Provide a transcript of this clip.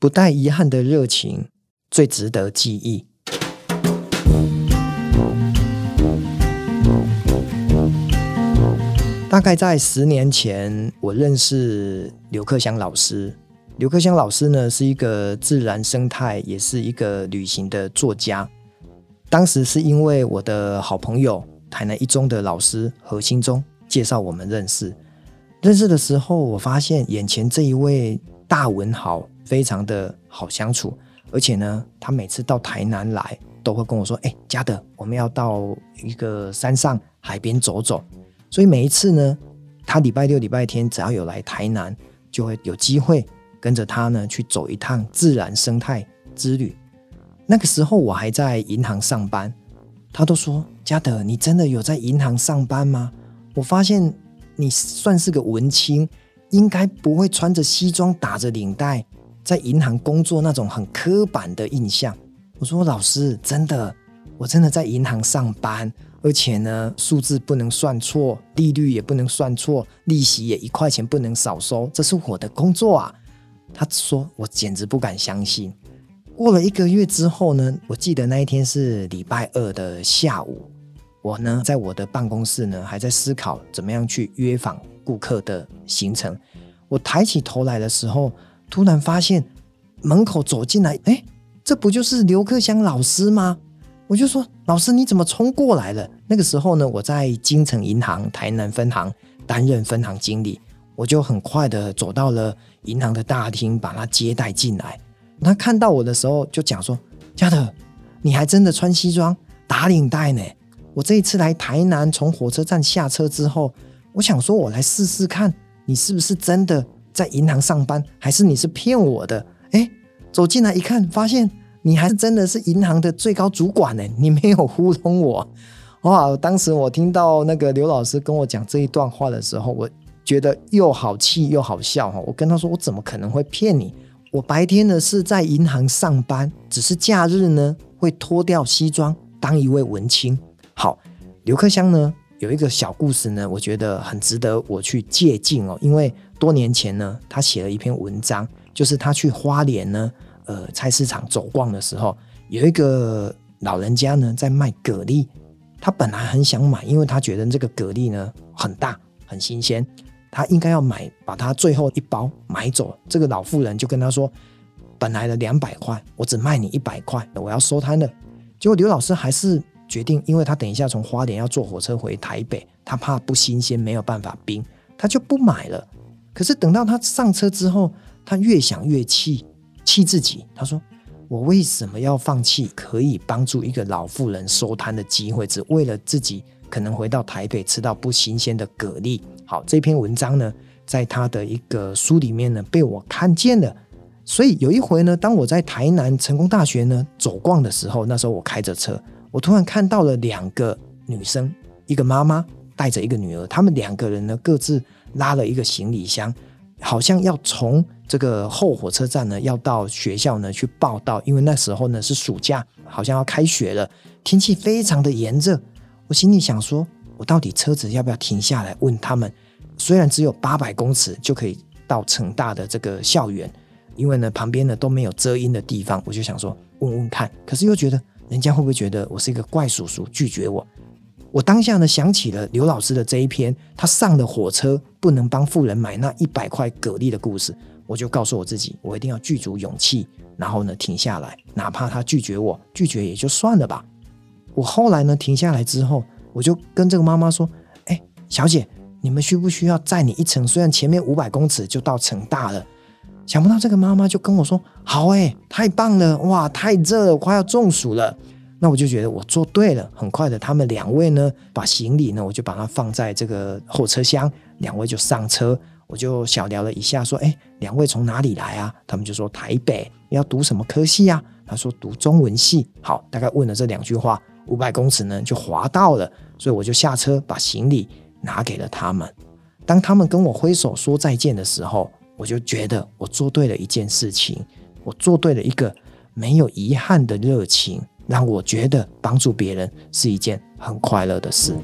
不带遗憾的热情最值得记忆。大概在十年前，我认识刘克襄老师。刘克襄老师呢，是一个自然生态，也是一个旅行的作家。当时是因为我的好朋友台南一中的老师何兴忠介绍我们认识。认识的时候，我发现眼前这一位大文豪非常的好相处，而且呢，他每次到台南来都会跟我说：“哎，嘉德，我们要到一个山上海边走走。”所以每一次呢，他礼拜六、礼拜天只要有来台南，就会有机会跟着他呢去走一趟自然生态之旅。那个时候我还在银行上班，他都说：“嘉德，你真的有在银行上班吗？”我发现。你算是个文青，应该不会穿着西装打着领带在银行工作那种很刻板的印象。我说老师，真的，我真的在银行上班，而且呢，数字不能算错，利率也不能算错，利息也一块钱不能少收，这是我的工作啊。他说我简直不敢相信。过了一个月之后呢，我记得那一天是礼拜二的下午。我呢，在我的办公室呢，还在思考怎么样去约访顾客的行程。我抬起头来的时候，突然发现门口走进来，哎，这不就是刘克湘老师吗？我就说：“老师，你怎么冲过来了？”那个时候呢，我在金城银行台南分行担任分行经理，我就很快的走到了银行的大厅，把他接待进来。他看到我的时候，就讲说：“嘉德，你还真的穿西装打领带呢。”我这一次来台南，从火车站下车之后，我想说，我来试试看，你是不是真的在银行上班，还是你是骗我的？哎，走进来一看，发现你还是真的是银行的最高主管呢，你没有糊弄我。哇！当时我听到那个刘老师跟我讲这一段话的时候，我觉得又好气又好笑哈。我跟他说，我怎么可能会骗你？我白天呢是在银行上班，只是假日呢会脱掉西装，当一位文青。好，刘克香呢有一个小故事呢，我觉得很值得我去借鉴哦。因为多年前呢，他写了一篇文章，就是他去花莲呢，呃，菜市场走逛的时候，有一个老人家呢在卖蛤蜊，他本来很想买，因为他觉得这个蛤蜊呢很大很新鲜，他应该要买，把他最后一包买走。这个老妇人就跟他说，本来的两百块，我只卖你一百块，我要收摊了。结果刘老师还是。决定，因为他等一下从花莲要坐火车回台北，他怕不新鲜，没有办法冰，他就不买了。可是等到他上车之后，他越想越气，气自己。他说：“我为什么要放弃可以帮助一个老妇人收摊的机会，只为了自己可能回到台北吃到不新鲜的蛤蜊？”好，这篇文章呢，在他的一个书里面呢，被我看见了。所以有一回呢，当我在台南成功大学呢走逛的时候，那时候我开着车。我突然看到了两个女生，一个妈妈带着一个女儿，他们两个人呢各自拉了一个行李箱，好像要从这个后火车站呢要到学校呢去报到，因为那时候呢是暑假，好像要开学了，天气非常的炎热。我心里想说，我到底车子要不要停下来问他们？虽然只有八百公尺就可以到成大的这个校园，因为呢旁边呢都没有遮阴的地方，我就想说问问看，可是又觉得。人家会不会觉得我是一个怪叔叔，拒绝我？我当下呢想起了刘老师的这一篇，他上了火车不能帮富人买那一百块蛤蜊的故事，我就告诉我自己，我一定要具足勇气，然后呢停下来，哪怕他拒绝我，拒绝也就算了吧。我后来呢停下来之后，我就跟这个妈妈说：“哎，小姐，你们需不需要载你一程？虽然前面五百公尺就到成大了。”想不到这个妈妈就跟我说：“好哎，太棒了哇，太热了，快要中暑了。”那我就觉得我做对了。很快的，他们两位呢，把行李呢，我就把它放在这个后车厢，两位就上车。我就小聊了一下，说：“哎，两位从哪里来啊？”他们就说：“台北，要读什么科系啊？”他说：“读中文系。”好，大概问了这两句话，五百公尺呢就滑到了，所以我就下车把行李拿给了他们。当他们跟我挥手说再见的时候，我就觉得我做对了一件事情，我做对了一个没有遗憾的热情，让我觉得帮助别人是一件很快乐的事。